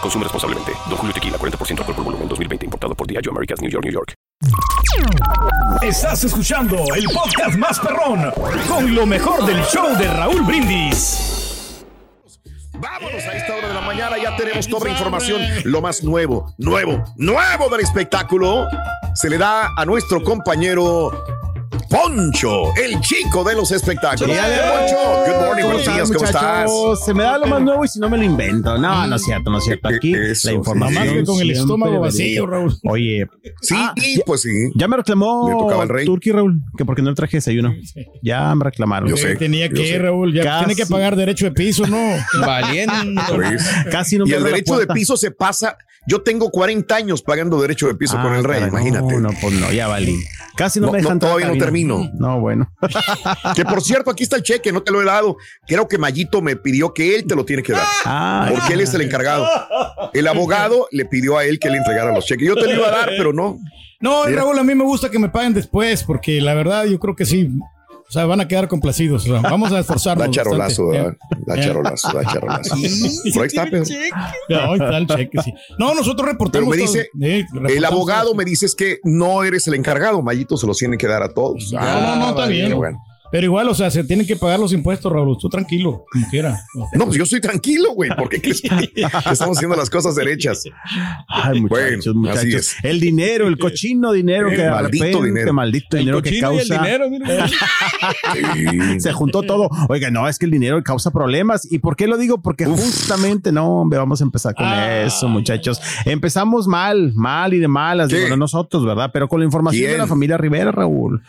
Consume responsablemente. Don Julio Tequila, 40% alcohol por volumen, 2020. Importado por Diageo Americas, New York, New York. Estás escuchando el podcast más perrón con lo mejor del show de Raúl Brindis. Vámonos a esta hora de la mañana, ya tenemos toda la información, lo más nuevo, nuevo, nuevo del espectáculo. Se le da a nuestro compañero Poncho, el chico de los espectáculos. Poncho, good morning, buenos días, ¿cómo estás? Se me da lo más nuevo y si no me lo invento. No, no es cierto, no es cierto. Aquí Eso, la información. Más que con el estómago vacío. Raúl. Oye, Sí, ah, pues sí. ya me reclamó Le tocaba al rey. Turki Raúl, que porque no le traje desayuno. Ya me reclamaron. Yo sé. Tenía yo que, sé. Raúl, ya Casi. tiene que pagar derecho de piso, ¿no? Valiendo. ¿Ves? Casi no Y me el abre la derecho de piso se pasa. Yo tengo 40 años pagando derecho de piso con Ah, el rey, caray, imagínate. No, no, pues no, ya valí. Casi no, No, me no, dejan todavía no cabina. No, bueno. Que por cierto, aquí está el cheque, no te lo he dado. Creo que Mayito me pidió que él te lo tiene que dar. Ah, Porque él es el encargado. El abogado le pidió a él que le entregara los cheques. Yo te lo iba a dar, pero no. No, Mira. Raúl, a mí me gusta que me paguen después, porque la verdad yo creo que sí. O sea, van a quedar complacidos. o sea, vamos a esforzarnos. Da charolazo, bastante. ¿verdad? Da charolazo, da charolazo. Por ahí está. Ya, ahí está el cheque, sí. No, nosotros Pero reportamos. me todo. dice, reportamos el abogado todo. me dice es que no eres el encargado. Mayito se los tiene que dar a todos. No, no, no, está vale, bien. bueno. Pero igual, o sea, se tienen que pagar los impuestos, Raúl. Tú tranquilo, como quiera. No, pues yo estoy tranquilo, güey. ¿Por qué crees que que estamos haciendo las cosas derechas? Ay, muchachos, Bueno, así muchachos. es. El dinero, el cochino dinero El que maldito repente, dinero. maldito El dinero que cochino y el causa. dinero, mira. Sí. Se juntó todo. Oiga, no, es que el dinero causa problemas. ¿Y por qué lo digo? Porque justamente, no, hombre, vamos a empezar con Ah. eso, muchachos. Empezamos mal, mal y de malas, digo, no nosotros, ¿verdad? Pero con la información ¿Quién? de la familia Rivera, Raúl.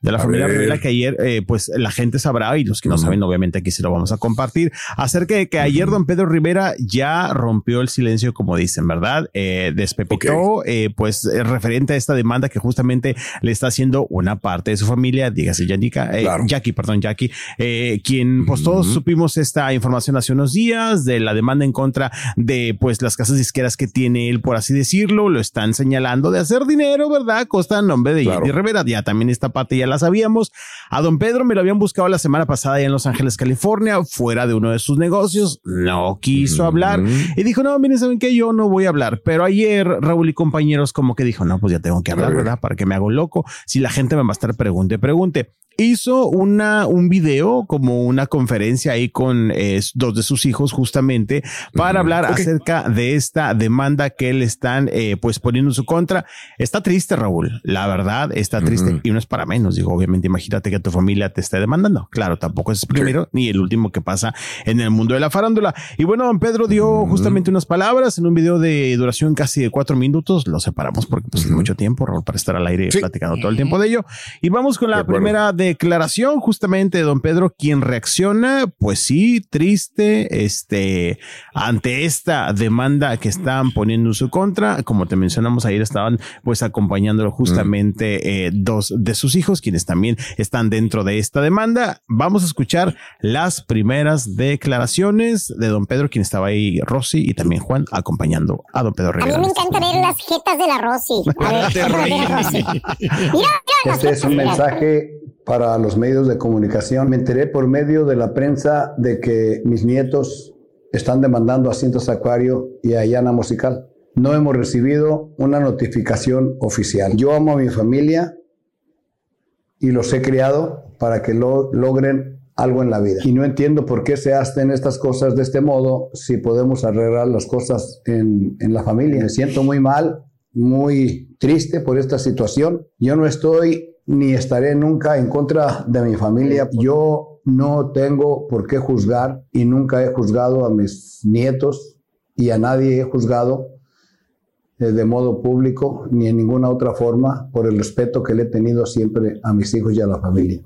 De la A familia ver. Rivera que ayer, eh, pues la gente sabrá y los que no saben, obviamente aquí se lo vamos a compartir. Acerca de que ayer don Pedro Rivera ya rompió el silencio, como dicen, ¿verdad? Eh, despepitó, eh, pues eh, referente a esta demanda que justamente le está haciendo una parte de su familia, dígase Yanica, eh, Claro. Jackie, perdón, Jackie, eh, quien pues todos supimos esta información hace unos días de la demanda en contra de pues las casas disqueras que tiene él, por así decirlo, lo están señalando de hacer dinero, ¿verdad? Costa en nombre de Claro. Rivera, ya también esta parte ya la sabíamos. A don Pedro me lo habían buscado la semana pasada allá en Los Ángeles, California, fuera de uno de sus negocios, no quiso hablar y dijo, no, miren, ¿saben qué? Yo no voy a hablar, pero ayer Raúl y compañeros como que dijo, no, pues ya tengo que hablar, ver. ¿verdad? Para que me hago loco, si la gente me va a estar pregunte, pregunte hizo una, un video como una conferencia ahí con eh, dos de sus hijos justamente para hablar acerca de esta demanda que le están eh, pues poniendo en su contra. Está triste, Raúl. La verdad, está triste y no es para menos. Digo, obviamente, imagínate que tu familia te esté demandando. Claro, tampoco es el primero ni el último que pasa en el mundo de la farándula. Y bueno, don Pedro dio justamente unas palabras en un video de duración casi de cuatro minutos. Lo separamos porque pues es mucho tiempo, Raúl, para estar al aire Sí. platicando todo el tiempo de ello. Y vamos con De la primera declaración justamente de don Pedro, quien reacciona, pues sí, triste, este, ante esta demanda que están poniendo en su contra. Como te mencionamos, ayer estaban pues acompañándolo justamente eh, dos de sus hijos, quienes también están dentro de esta demanda. Vamos a escuchar las primeras declaraciones de don Pedro, quien estaba ahí, Rosy y también Juan, acompañando a don Pedro A mí Rivera. me encanta ver las jetas de la Rosy. A ver, Te déjame ver reí. a Rosy. Mira, mira las Este es un mensaje para los medios de comunicación. Me enteré por medio de la prensa de que mis nietos están demandando a Cintos Acuario y a Yana Musical. No hemos recibido una notificación oficial. Yo amo a mi familia y los he criado para que lo, logren algo en la vida. Y no entiendo por qué se hacen estas cosas de este modo si podemos arreglar las cosas en, en la familia. Me siento muy mal muy triste por esta situación. Yo no estoy ni estaré nunca en contra de mi familia. Yo no tengo por qué juzgar y nunca he juzgado a mis nietos y a nadie he juzgado eh, de modo público ni en ninguna otra forma por el respeto que le he tenido siempre a mis hijos y a la familia.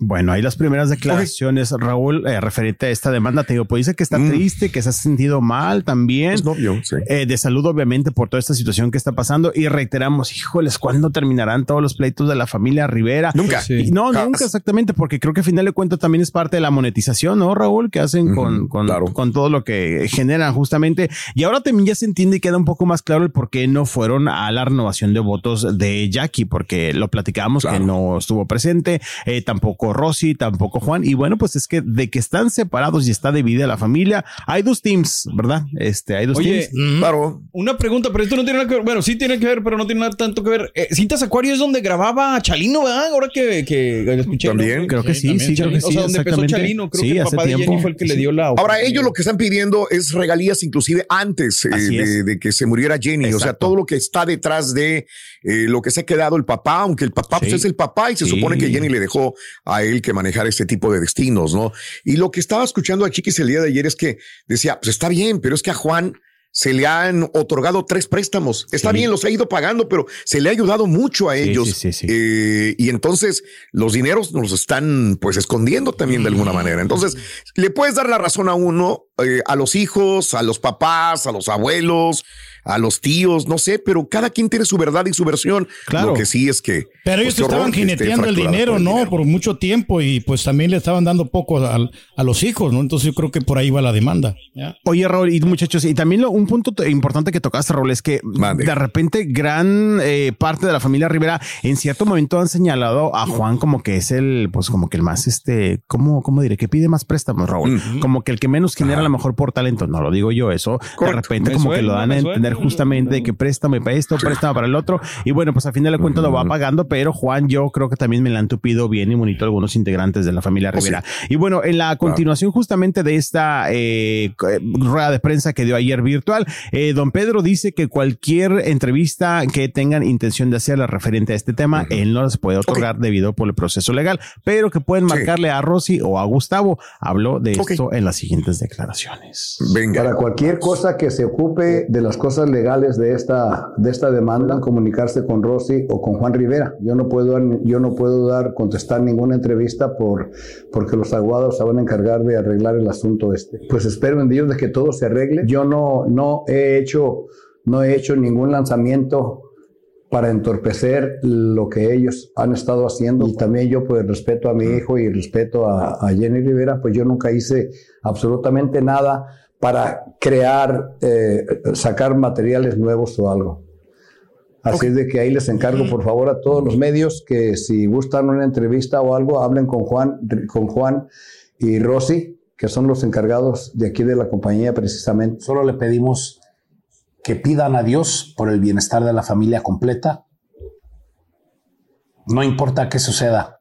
Bueno, ahí las primeras declaraciones, Raúl, eh, referente a esta demanda, te digo, pues dice que está Mm. triste, que se ha sentido mal también. Es novio, sí. Eh, de salud, obviamente, por toda esta situación que está pasando. Y reiteramos, híjoles, ¿cuándo terminarán todos los pleitos de la familia Rivera? Nunca. Sí. Y no, Jamás. nunca exactamente, porque creo que a final de cuentas también es parte de la monetización, ¿no, Raúl? Que hacen con, con, claro. con todo lo que generan justamente. Y ahora también ya se entiende y queda un poco más claro el por qué no fueron a la renovación de votos de Jackie, porque lo platicábamos que no estuvo presente, eh, tampoco Rosy, tampoco Juan. Y bueno, pues es que de que están separados y está dividida la familia, hay dos teams, ¿verdad? Este, hay dos Oye, teams. Claro. Una pregunta, pero esto no tiene nada que ver. Bueno, sí tiene que ver, pero no tiene nada tanto que ver. Eh, Cintas Acuario es donde grababa Chalino, ¿verdad? Ahora que, que lo escuché. También. ¿no? Creo que sí, sí, creo que Chalino. O sí, sea, donde empezó. Chalino, creo Sí, que el papá de. Jenny fue el que le dio la. Ahora, ellos lo que están pidiendo es regalías inclusive antes eh, de, que se muriera Jenny. O sea, todo lo que está detrás de eh, lo que se ha quedado el papá, aunque el papá pues, Sí. es el papá y se Sí. supone que Jenny le dejó a él que manejar este tipo de destinos, ¿no? Y lo que estaba escuchando a Chiquis el día de ayer es que decía, pues está bien, pero es que a Juan se le han otorgado tres préstamos. Está Sí. bien, los ha ido pagando, pero se le ha ayudado mucho a Sí, ellos. sí, sí, sí. Eh, y entonces los dineros nos están pues escondiendo también de alguna manera. Entonces le puedes dar la razón a uno, eh, a los hijos, a los papás, a los abuelos, a los tíos, no sé, pero cada quien tiene su verdad y su versión. Claro. Lo que sí es que. Pero ellos pues, horror estaban esté jineteando el dinero, el ¿no? dinero. Por mucho tiempo y pues también le estaban dando poco al- a, los hijos, ¿no? Entonces yo creo que por ahí va la demanda. ¿ya? Oye, Raúl, y muchachos, y también lo- un punto importante que tocaste, Raúl, es que Mande. de repente gran eh, parte de la familia Rivera en cierto momento han señalado a Juan como que es el, pues como que el más, este, ¿cómo, cómo diré? Que pide más préstamos, Raúl. Como que el que menos genera a lo mejor por talento. No lo digo yo, eso de Correcto. repente Me como que lo dan a entender justamente de que préstame para esto, préstame para el otro. Y bueno, pues a final de cuentas lo va pagando, pero Juan, yo creo que también me la han tupido bien y bonito algunos integrantes de la familia Oh, sí. Rivera. Y bueno, en la continuación justamente de esta eh, eh, rueda de prensa que dio ayer virtual, eh, don Pedro dice que cualquier entrevista que tengan intención de hacerla referente a este tema, él no las puede otorgar debido por el proceso legal, pero que pueden Sí. marcarle a Rosy o a Gustavo. Habló de esto en las siguientes declaraciones. Venga. Para cualquier cosa que se ocupe de las cosas legales de esta, de esta demanda, comunicarse con Rosy o con Juan Rivera. Yo no puedo, yo no puedo dar, contestar ninguna entrevista por, porque los abogados se van a encargar de arreglar el asunto este. Pues espero en Dios de que todo se arregle. Yo no, no he hecho, no he hecho ningún lanzamiento para entorpecer lo que ellos han estado haciendo. Y también yo, pues respeto a mi hijo y respeto a, a Jenny Rivera, pues yo nunca hice absolutamente nada para crear, eh, sacar materiales nuevos o algo. Así es de que ahí les encargo, por favor, a todos los medios que si gustan una entrevista o algo, hablen con Juan, con Juan y Rosy, que son los encargados de aquí de la compañía precisamente. Solo le pedimos que pidan a Dios por el bienestar de la familia completa. No importa qué suceda.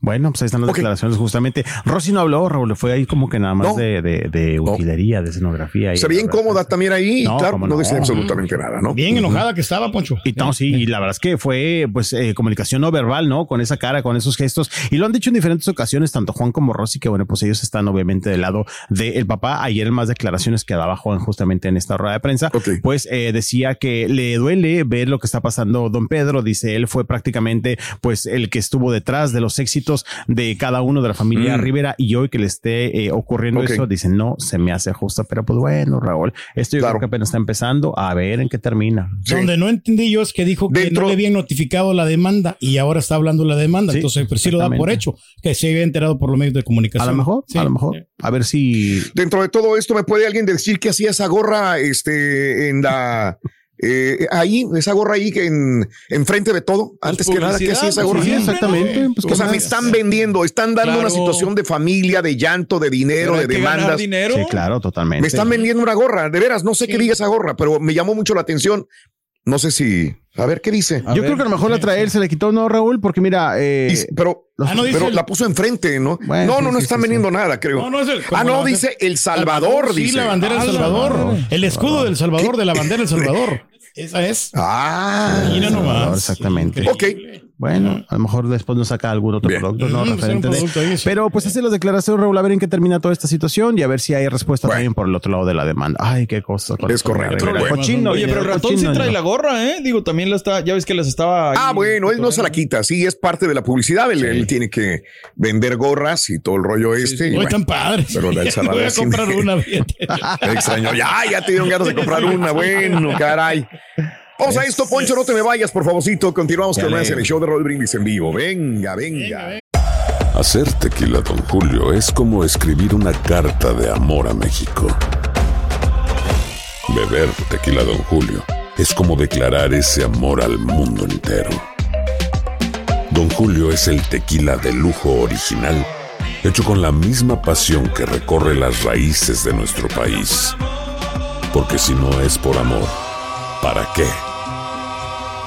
Bueno, pues ahí están las declaraciones justamente. Rosy no habló, Raúl, fue ahí como que nada más No. de, de, de utilería, de escenografía. y Se veía la verdad. incómoda también ahí, No, claro, no, no. decía absolutamente nada, ¿no? Bien enojada que estaba, Poncho. Y no, sí, y la verdad es que fue pues eh, comunicación no verbal, ¿no? Con esa cara, con esos gestos. Y lo han dicho en diferentes ocasiones, tanto Juan como Rosy, que bueno, pues ellos están obviamente del lado del papá. Ayer en más declaraciones que daba Juan justamente en esta rueda de prensa, Ok. pues eh, decía que le duele ver lo que está pasando don Pedro. Dice, él fue prácticamente pues el que estuvo detrás de los éxitos de cada uno de la familia Mm. Rivera y hoy que le esté eh, ocurriendo eso, dice, no, se me hace justo, pero pues bueno, Raúl, esto yo Claro. creo que apenas está empezando a ver en qué termina. Sí. Donde no entendí yo es que dijo que Dentro- no le habían notificado la demanda y ahora está hablando la demanda. Sí, Entonces, pues sí lo da por hecho, que se había enterado por los medios de comunicación. A lo mejor, Sí. a lo mejor. A ver si. Dentro de todo esto, ¿me puede alguien decir qué hacía esa gorra este, en la. Eh, ahí, esa gorra ahí que en enfrente de todo, antes que nada, ¿qué hacía esa gorra? Sí, exactamente. Pues, O ¿qué sea, me están vendiendo, están dando Claro. una situación de familia, de llanto, de dinero, de que demandas. dinero. Sí, claro, totalmente. Me están vendiendo una gorra, de veras, no sé qué diga esa gorra, pero me llamó mucho la atención. No sé si. A ver, ¿qué dice? A Yo ver. creo que a lo mejor la trae él, se le quitó, ¿no, Raúl? Porque mira, eh, Dice- pero Ah, no, dice pero el- la puso enfrente, ¿no? Bueno, no, sí, no, no sí, están sí, nada, creo. No, no es el- ah, no, dice El Salvador, Sí, dice. la bandera Ah, del la Salvador. El escudo del Salvador, de la bandera del Salvador. Esa es. Ah, Mira nomás. Exactamente. ok. Bueno, a lo mejor después nos saca algún otro Bien. producto, ¿no? Mm, Referente de- producto ahí, sí. Pero pues hace las declaraciones, Raúl, a ver en qué termina toda esta situación y a ver si hay respuesta Bueno. también por el otro lado de la demanda. Ay, qué cosa. Es de la correcto, bueno. Cochino, Oye, pero el ratón sí cochino, trae dinero. la gorra, ¿eh? Digo, también la está, ya ves que las estaba. ahí- Ah, bueno, él no se la quita. Sí, es parte de la publicidad. Él, él tiene que vender gorras y todo el rollo este. y bueno, están padres. pero la Voy a sí comprar una. extrañó. Ya, ya te dieron ganas de comprar una. Bueno, caray. Vamos a esto, Poncho, no te me vayas, por favorcito. Continuamos con más en el show de Roll Brindis en vivo. Venga, venga. Hacer tequila, Don Julio, es como escribir una carta de amor a México. Beber tequila, Don Julio, es como declarar ese amor al mundo entero. Don Julio es el tequila de lujo original, hecho con la misma pasión que recorre las raíces de nuestro país. Porque si no es por amor, ¿para qué?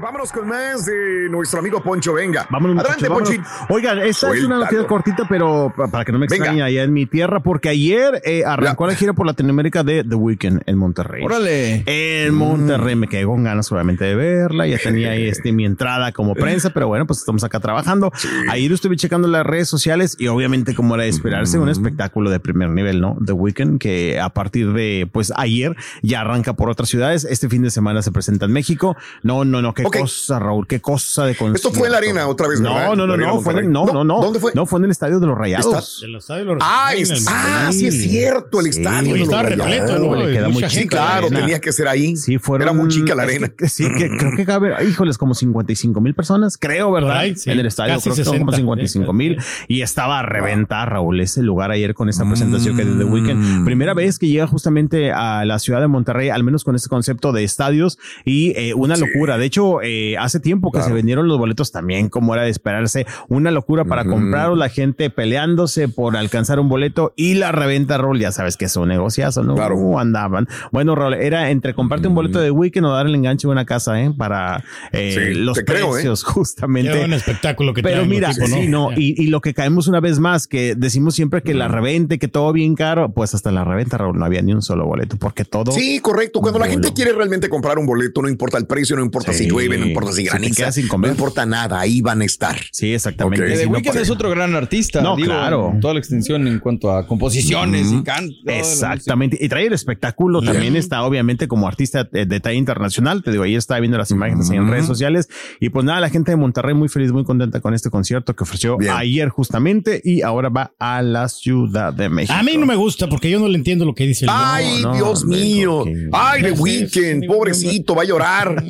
Vámonos, con más de nuestro amigo Poncho. Venga. Vámonos, Adelante, vámonos. Oigan, esta es una noticia cortita, pero pa- para que no me Venga. extrañe allá en mi tierra, porque ayer eh, arrancó Ya. la gira por Latinoamérica de The Weeknd en Monterrey. Órale. En Monterrey me quedé con ganas obviamente de verla, ya tenía ahí este, mi entrada como prensa, pero bueno, pues estamos acá trabajando. Ayer estuve checando las redes sociales y obviamente como era de esperarse, un espectáculo de primer nivel, ¿no? The Weeknd, que a partir de pues ayer ya arranca por otras ciudades, este fin de semana se presenta en México. No, no, no, qué Ok. cosa, Raúl, qué cosa de Esto fue en la arena otra vez, ¿verdad? No, no, no, no, fue en el- no, no, no. ¿Dónde fue? No, fue en el estadio de los Rayados. Del estadio de los- Ah, es- el- ah, sí es cierto, el Sí, estadio. Estaba repleto. ¿no? le queda Mucha muy gente. claro, tenía que ser ahí. Sí, fueron. Era muy chica la es arena. que- sí, que creo que cabe, híjoles, como 55 mil personas, creo, ¿verdad? Ahí, sí. En el estadio, Casi creo que son como 60, 55 mil. Y estaba a reventar, Raúl, ese lugar ayer con esta presentación que de The Mm. Weeknd. Primera vez que llega justamente a la ciudad de Monterrey, al menos con este concepto de estadios y eh, una locura. De hecho, eh, hace tiempo que se vendieron los boletos también, como era de esperarse, una locura para comprarlos, la gente peleándose por alcanzar un boleto y la reventa, Raúl, ya sabes que es un negociazo, ¿no? Claro. Uh, andaban. Bueno, Raúl, era entre comprarte un boleto de Weekend o dar el enganche de una casa, ¿eh? Para eh, Sí, los creo, ¿eh? precios, justamente. Qué buen espectáculo que Pero mira, tipos, sí, no, y, y lo que caemos una vez más, que decimos siempre que la reventa, y que todo bien caro, pues hasta la reventa, Raúl, no había ni un solo boleto, porque todo. Sí, correcto. Cuando la gente quiere realmente comprar un boleto, no importa el precio, no importa Sí. si llueve, no importa si Si graniza, no importa nada, ahí van a estar. Sí, exactamente. Ok. Que Sí, The Weeknd es otro gran artista. No, digo, claro. Toda la extensión en cuanto a composiciones y canto. Exactamente. Y trae el espectáculo. También está, obviamente, como artista de, de talla internacional. Te digo, ayer estaba viendo las imágenes ahí en redes sociales. Y pues nada, la gente de Monterrey muy feliz, muy contenta con este concierto que ofreció Bien. ayer justamente. Y ahora va a la Ciudad de México. A mí no me gusta porque yo no le entiendo lo que dice el Ay, no, Dios mío. Ay, The Weeknd, pobrecito, va a llorar.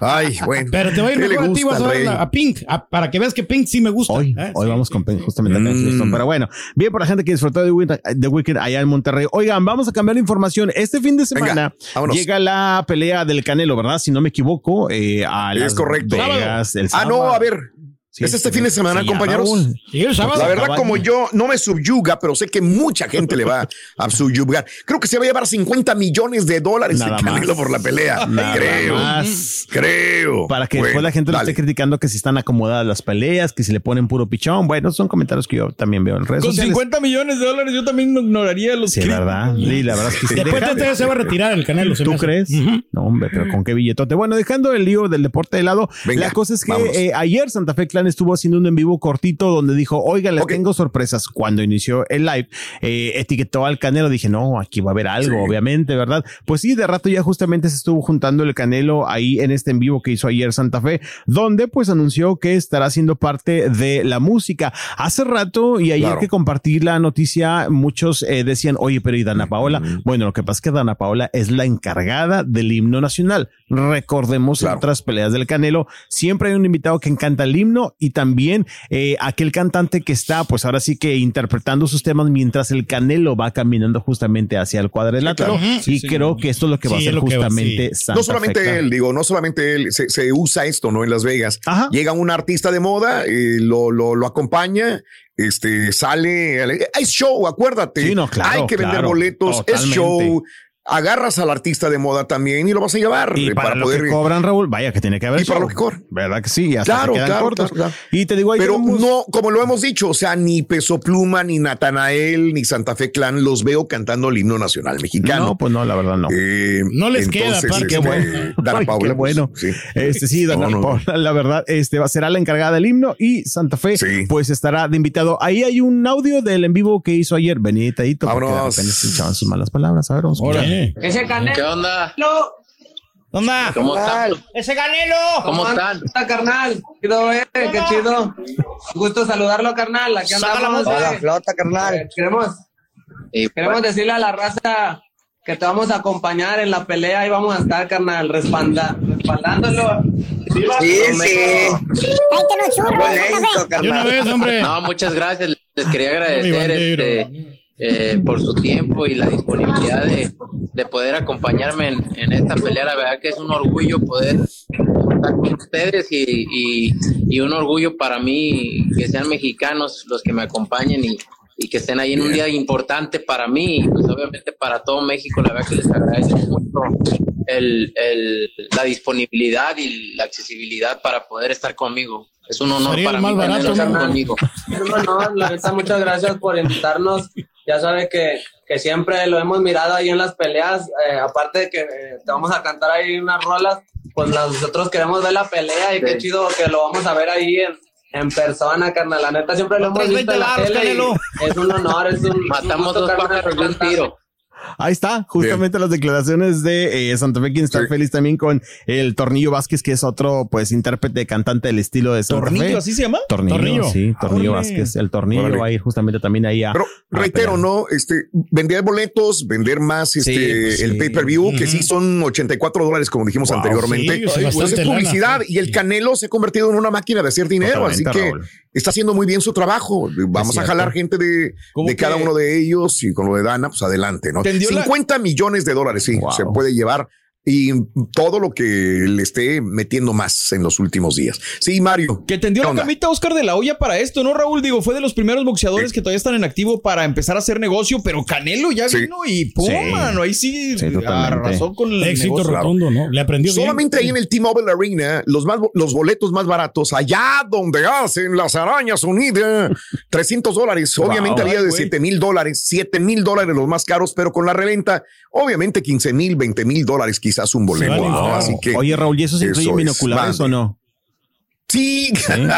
Ay, bueno. Pero te va a ir ¿Qué le mejor a ti, vas a ver a, a Pink, a- para que veas que Pink sí me gusta. Hoy, ¿eh? hoy Sí, vamos sí. con justamente acá en Mm. Houston. Pero bueno, bien por la gente que disfrutó de de Weekend allá en Monterrey. Oigan, vamos a cambiar de información. Este fin de semana Venga, llega la pelea del Canelo, ¿verdad? Si no me equivoco, eh, a Es Las correcto. Vegas, el Ah, no, a ver. Sí, ¿Es este fin de semana, compañeros? Raúl. Sí, el sábado. La verdad, como yo no me subyuga, pero sé que mucha gente le va a subyugar. Creo que se va a llevar 50 millones de dólares Nada Canelo más. por la pelea. Nada creo. más. Creo. Para que Bueno, después la gente lo esté criticando que si están acomodadas las peleas, que si le ponen puro pichón. Bueno, son comentarios que yo también veo en redes Con sociales. 50 millones de dólares yo también ignoraría los Sí. ¿verdad? Sí, la verdad es que sí. Después de este se va a retirar el Canelo. me ¿Tú crees? No, hombre, pero con qué billetote. Bueno, dejando el lío del deporte de lado, Venga, la cosa es que eh, ayer Santa Fe Clan estuvo haciendo un en vivo cortito donde dijo, oiga, les tengo sorpresas. Cuando inició el live, eh, etiquetó al Canelo. Dije, no, aquí va a haber algo, obviamente, ¿verdad? Pues sí, de rato ya justamente se estuvo juntando el Canelo ahí en este en vivo que hizo ayer Santa Fe, donde pues anunció que estará siendo parte de la música. Hace rato y ayer Claro. que compartí la noticia, muchos eh, decían, oye, pero ¿y Dana Paola? Bueno, lo que pasa es que Dana Paola es la encargada del himno nacional. Recordemos en otras peleas del Canelo, siempre hay un invitado que encanta el himno y también eh, aquel cantante que está, pues ahora sí que interpretando sus temas mientras el Canelo va caminando justamente hacia el cuadrilátero. claro. y Sí, sí. creo que esto es lo que va a Sí, ser va, justamente sí. Santa No solamente él, digo, no solamente él, se, se usa esto, ¿no? En Las Vegas. Llega un artista de moda, eh, lo, lo, lo acompaña, este, sale, es show, acuérdate. Sí, no, claro, Hay que vender claro, boletos, es show. Agarras al artista de moda también y lo vas a llevar Y eh, para, lo que cobran, Raúl, vaya que tiene que haber. Y para lo que cobran. ¿Verdad que sí? Hasta Claro, claro, cortos. claro, claro. Y te digo, ahí Pero tenemos- no, como lo hemos dicho, o sea, ni Peso Pluma, ni Natanael, ni Santa Fe Clan los veo cantando el himno nacional mexicano. No, pues no, la verdad no. no les queda. Qué bueno. Dana Paula, qué bueno. pues, sí. Este sí, Dana No, no. Paula, la verdad, este va será la encargada del himno y Santa Fe, pues estará de invitado. Ahí hay un audio del en vivo que hizo ayer Benita Hito, porque de Vámonos. sus malas palabras. A ver, vamos a Ese Canelo. ¿Qué onda? ¿Dónde? ¿Cómo están? Ese Canelo. ¿Cómo están? está, carnal? Chido, eh, qué chido. Gusto saludarlo, carnal. Aquí andamos. voz. eh. Hola, flota, carnal. Eh, Queremos, Y queremos pues- decirle a la raza que te vamos a acompañar en la pelea y vamos a estar, carnal, respalda, respaldándolo. Sí, sí. Buen éxito, De una vez, hombre. No, muchas gracias. Les quería agradecer este, eh, por su tiempo y la disponibilidad de, de poder acompañarme en, en esta pelea. La verdad que es un orgullo poder estar con ustedes y, y- y un orgullo para mí que sean mexicanos los que me acompañen y, y que estén ahí en un día importante para mí y pues obviamente para todo México. La verdad que les agradezco mucho el, el- la disponibilidad y la accesibilidad para poder estar conmigo. Es un honor Sería para mí barato, tenerlos ¿no? conmigo. Es un honor, la neta, muchas gracias por invitarnos. Ya sabe que, que siempre lo hemos mirado ahí en las peleas. eh, aparte de que eh, te vamos a cantar ahí unas rolas, pues nosotros queremos ver la pelea y qué Sí. chido que lo vamos a ver ahí en, en persona, carnal. La neta, siempre lo hemos visto en la 20 tele. Es un honor, es un. Matamos un gusto, dos carnal, pájaros de un tiro. Ahí está, justamente las declaraciones de eh, Santa Fe, quien está feliz también con el Tornillo Vázquez, que es otro, pues, intérprete, cantante del estilo de Santa ¿Tornillo, Fe. así se llama? Tornillo, Tornillo. sí, Tornillo Órale. Vázquez. El Tornillo Órale. va a ir justamente también ahí a... Pero a reitero. ¿no? Este, vender boletos, vender más este, pues, el sí. pay-per-view, que sí son 84 dólares, como dijimos Wow, anteriormente. sí, es Pues bastante es publicidad lana, y el Canelo se ha convertido en una máquina de hacer dinero, así Totalmente, que Raúl. Está haciendo muy bien su trabajo. Vamos a jalar gente de, ¿Cómo de cada uno de ellos y con lo de Dana, pues adelante, ¿no? ¿Tendió la- 50 millones de dólares, sí, se puede llevar. Y todo lo que le esté metiendo más en los últimos días. Sí, Mario. Que tendió ¿qué la camita Oscar de la olla para esto, ¿no, Raúl? Digo, fue de los primeros boxeadores que todavía están en activo para empezar a hacer negocio, pero Canelo ya Sí. vino y pum, Sí. mano, ahí sí, arrasó con el Éxito negocio. rotundo, ¿no? Le aprendió bien. Solamente ahí en el T-Mobile Arena, los, más, los boletos más baratos, allá donde hacen las arañas unidas, 300 dólares. Obviamente Wow. haría de Ay, güey. 7 mil dólares, 7 mil dólares los más caros, pero con la reventa, obviamente 15 mil, 20 mil dólares quizás un boleto. claro. Así que. Oye, Raúl, ¿y eso se incluye eso es, binoculares mande. o no? Sí,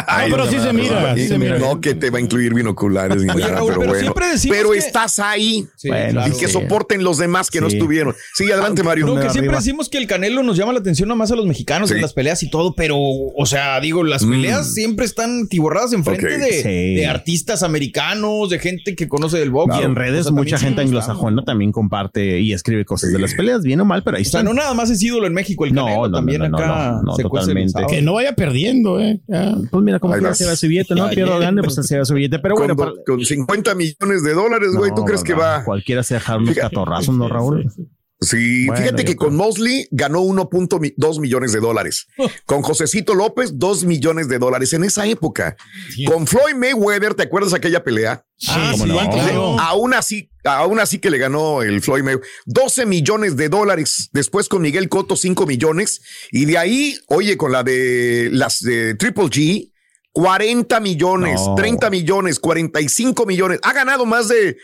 Ay, pero sí se mira, sí se mira. No, que te va a incluir binoculares ni Oye, nada, Raúl, pero, pero bueno. siempre decimos Pero que- estás ahí Sí, Bueno, claro. y que sí. soporten los demás que no estuvieron. Sí, adelante, Mario. No, que Arriba. siempre decimos que el Canelo nos llama la atención nada más a los mexicanos Sí. en las peleas y todo, pero, o sea, digo, las Mm. peleas siempre están tiborradas enfrente Ok. de, Sí. de artistas americanos, de gente que conoce del box. Y en redes O sea, mucha gente anglosajona también comparte y escribe cosas de las peleas, bien o mal, pero ahí O sea, están. no nada más es ídolo en México, el Canelo no, también no, no, acá totalmente. Que no vaya perdiendo, ¿eh? Ya. Pues mira cómo Ahí quiera se va su billete, ¿no? Pierdo gane, pues se va su billete. Pero bueno, con, para- con 50 millones de dólares, güey, ¿tú No, crees que va? Cualquiera se deja unos Fíjate. catorrazos, ¿no, Raúl? Sí, Bueno, fíjate que con Mosley ganó 1.2 millones de dólares. Con Josecito López, 2 millones de dólares en esa época. Con Floyd Mayweather, ¿te acuerdas aquella pelea? Ah, sí, no. claro. Aún así, aún así que le ganó el Floyd Mayweather 12 millones de dólares. Después con Miguel Cotto 5 millones. Y de ahí, oye, con la de las de Triple G, 40 millones, No. 30 millones, 45 millones. Ha ganado más de,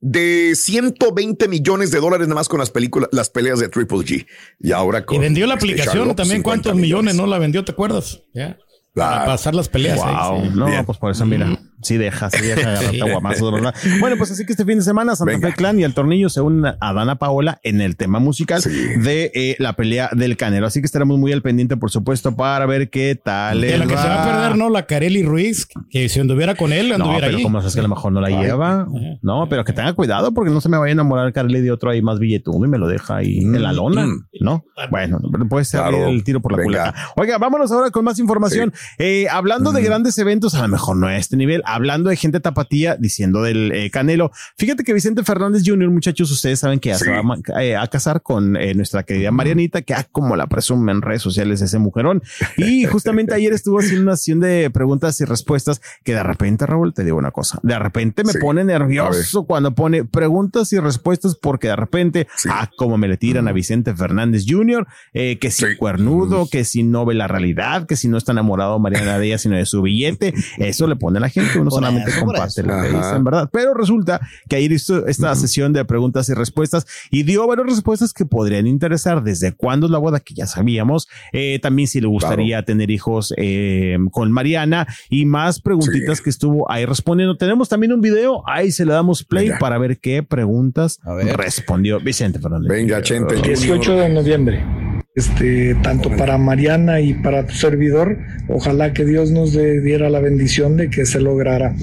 de 120 millones de dólares nada más con las películas, las peleas de Triple G. Y ahora con Y vendió la este aplicación Charlotte, también. 50 ¿Cuántos millones no la vendió? ¿Te acuerdas? Ya. Para pasar las peleas. ahí, Wow. sí. No, Bien. pues por eso, mira, sí deja, sí deja agarrarte guamazos, ¿verdad? Bueno, pues así que este fin de semana Santa Fe Clan y el Tornillo se unen a Dana Paola en el tema musical de eh, la pelea del Canelo. Así que estaremos muy al pendiente, por supuesto, para ver qué tal Que les la que se va a perder, ¿no? La Carely Ruiz, que si anduviera con él, No, anduviera pero ahí. como es que a lo mejor no la lleva. No, pero que tenga cuidado porque no se me vaya a enamorar Carly de otro ahí más billetudo y me lo deja ahí en la lona, ¿no? Bueno, puede ser Claro. el tiro por la Venga. culata. Oiga, vámonos ahora con más información. Eh, hablando de grandes eventos, a lo mejor no a este nivel, hablando de gente tapatía, diciendo del eh, Canelo. Fíjate que Vicente Fernández Jr., muchachos, ustedes saben que ya se va a, eh, a casar con eh, nuestra querida Marianita, que ah, como la presume en redes sociales ese mujerón. Y justamente ayer estuvo haciendo una sesión de preguntas y respuestas que de repente, Raúl, te digo una cosa, de repente me Sí. pone nervioso cuando pone preguntas y respuestas porque de repente, ah, como me le tiran a Vicente Fernández Jr., eh, que si cuernudo, que si no ve la realidad, que si no está enamorado Mariana de ella, sino de su billete, eso le pone a la gente, uno Por solamente eso, comparte lo que dicen, ¿verdad? Pero resulta que ayer hizo esta sesión de preguntas y respuestas y dio varias respuestas que podrían interesar. ¿Desde cuándo es la boda? Que ya sabíamos. Eh, también si le gustaría tener hijos eh, con Mariana y más preguntitas que estuvo ahí respondiendo. Tenemos también un video, ahí se le damos play para ver qué preguntas respondió Vicente Fernández. Venga, Chente. 18 de noviembre. Este, tanto para Mariana y para tu servidor, ojalá que Dios nos diera la bendición de que se lograra.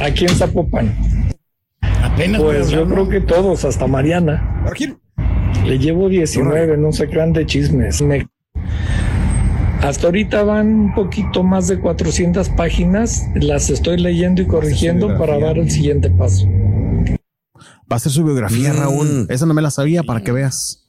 Aquí en Zapopan. Apenas. Pues yo creo que todos, hasta Mariana. Le llevo 19, no se crean de chismes. Me- Hasta ahorita van un poquito más de 400 páginas, las estoy leyendo y corrigiendo para dar el siguiente paso. Va a ser su biografía, Raúl. Esa no me la sabía para que veas.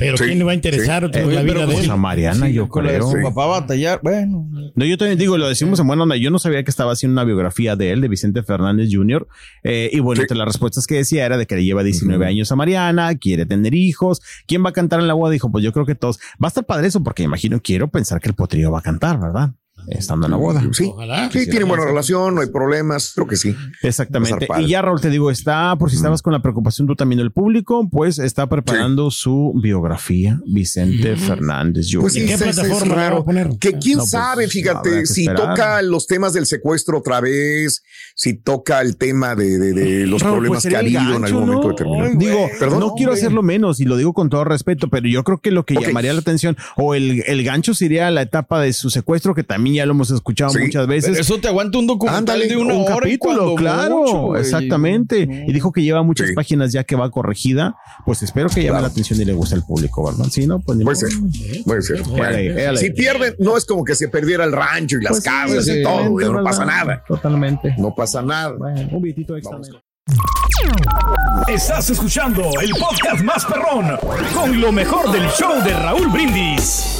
Pero ¿quién le va a interesar Eh, la vida de pues él? a Mariana, Sí, yo creo. su papá batallar, bueno. No, yo también digo, lo decimos en buena onda. Yo no sabía que estaba haciendo una biografía de él, de Vicente Fernández Jr. Eh, y bueno, entre las respuestas que decía era de que le lleva 19 años a Mariana, quiere tener hijos. ¿Quién va a cantar en la boda? Dijo, pues yo creo que todos. Va a estar padre eso porque imagino, quiero pensar que el potrillo va a cantar, ¿verdad? Estando en la boda. Sí, sí, tienen buena relación, no hay problemas, creo que sí. Exactamente. Y ya, Raúl, te digo, está, por si estabas con la preocupación tú también del público, pues está preparando su biografía, Vicente Fernández Jr. Pues sí, es, es raro. Que quién No, pues, sabe, fíjate, que si esperar. toca los temas del secuestro otra vez, si toca el tema de, de- de los Raúl, problemas pues que ha habido en algún momento ¿no? determinado. Digo, Perdón. no quiero hacerlo menos y lo digo con todo respeto, pero yo creo que lo que llamaría la atención o el, el gancho sería la etapa de su secuestro, que también ya lo hemos escuchado Sí. muchas veces. Eso te aguanta un documental Ándale, de una un hora capítulo, claro, mucho, exactamente. Y dijo que lleva muchas páginas ya que va corregida. Pues espero que llame la atención y le guste al público, ¿verdad? Si no, pues ni Puede ser, puede ser. Éale, Bueno, éale. si pierden, no es como que se perdiera el rancho y las Pues sí, casas y todo, güey, no ¿verdad? pasa nada. Totalmente. No pasa nada. un bitito extra. Estás escuchando el podcast más perrón con lo mejor del show de Raúl Brindis.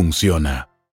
funciona.